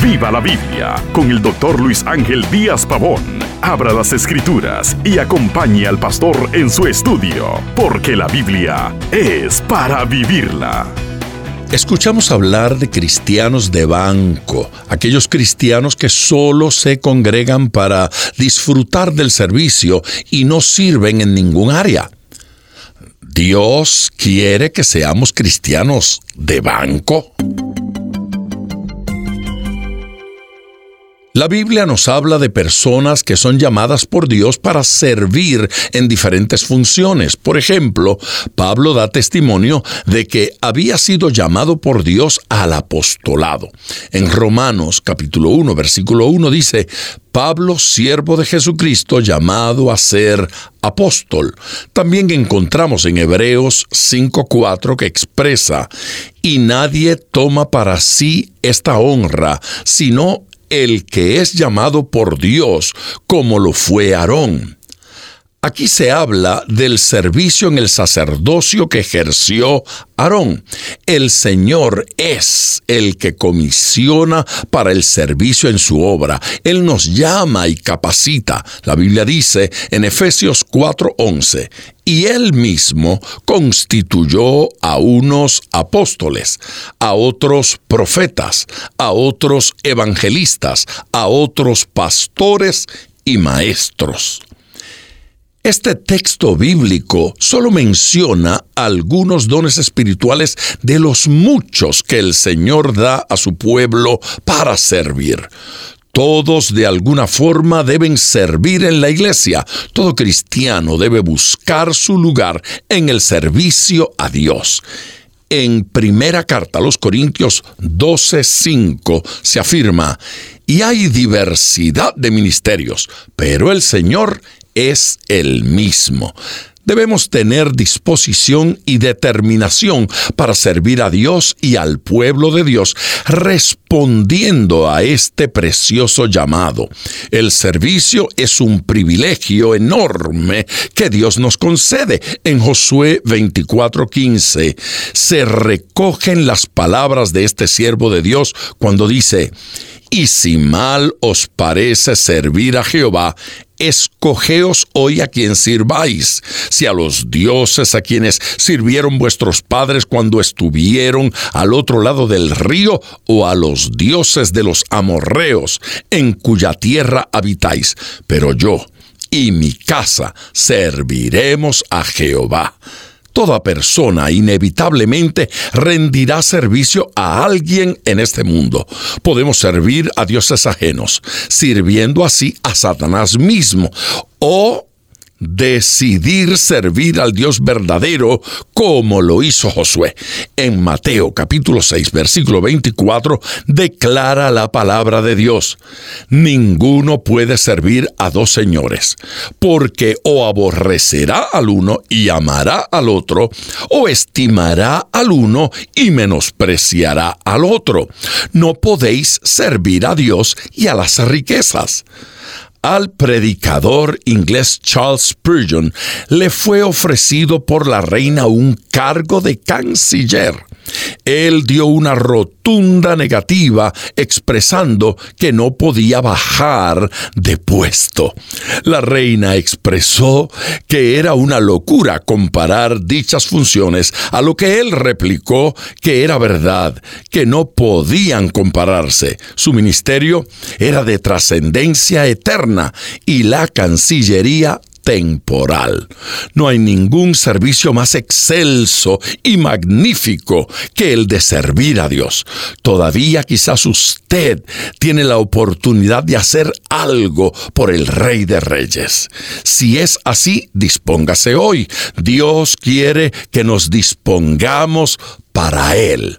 Viva la Biblia con el doctor Luis Ángel Díaz Pavón. Abra las escrituras y acompañe al pastor en su estudio, porque la Biblia es para vivirla. Escuchamos hablar de cristianos de banco, aquellos cristianos que solo se congregan para disfrutar del servicio y no sirven en ningún área. Dios quiere que seamos cristianos de banco. La Biblia nos habla de personas que son llamadas por Dios para servir en diferentes funciones. Por ejemplo, Pablo da testimonio de que había sido llamado por Dios al apostolado. En Romanos capítulo 1, versículo 1 dice, Pablo, siervo de Jesucristo, llamado a ser apóstol. También encontramos en Hebreos 5.4 que expresa, y nadie toma para sí esta honra, sino el que es llamado por Dios, como lo fue Aarón. Aquí se habla del servicio en el sacerdocio que ejerció Aarón. El Señor es el que comisiona para el servicio en su obra. Él nos llama y capacita. La Biblia dice en Efesios 4:11, y él mismo constituyó a unos apóstoles, a otros profetas, a otros evangelistas, a otros pastores y maestros. Este texto bíblico solo menciona algunos dones espirituales de los muchos que el Señor da a su pueblo para servir. Todos de alguna forma deben servir en la iglesia. Todo cristiano debe buscar su lugar en el servicio a Dios. En primera carta a los Corintios 12:5 se afirma, y hay diversidad de ministerios, pero el Señor es el mismo. Debemos tener disposición y determinación para servir a Dios y al pueblo de Dios, respondiendo a este precioso llamado. El servicio es un privilegio enorme que Dios nos concede. En Josué 24:15 se recogen las palabras de este siervo de Dios cuando dice, y si mal os parece servir a Jehová, escogeos hoy a quien sirváis, si a los dioses a quienes sirvieron vuestros padres cuando estuvieron al otro lado del río, o a los dioses de los amorreos, en cuya tierra habitáis. Pero yo y mi casa serviremos a Jehová. Toda persona inevitablemente rendirá servicio a alguien en este mundo. Podemos servir a dioses ajenos, sirviendo así a Satanás mismo, o decidir servir al Dios verdadero como lo hizo Josué. En Mateo capítulo 6 versículo 24 declara la palabra de Dios. Ninguno puede servir a dos señores, porque o aborrecerá al uno y amará al otro, o estimará al uno y menospreciará al otro. No podéis servir a Dios y a las riquezas. Al predicador inglés Charles Spurgeon le fue ofrecido por la reina un cargo de canciller. Él dio una rotunda negativa expresando que no podía bajar de puesto. La reina expresó que era una locura comparar dichas funciones, a lo que él replicó que era verdad, que no podían compararse. Su ministerio era de trascendencia eterna y la Cancillería temporal. No hay ningún servicio más excelso y magnífico que el de servir a Dios. Todavía quizás usted tiene la oportunidad de hacer algo por el Rey de Reyes. Si es así, dispóngase hoy. Dios quiere que nos dispongamos para Él.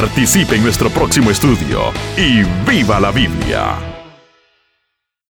participe en nuestro próximo estudio y viva la Biblia.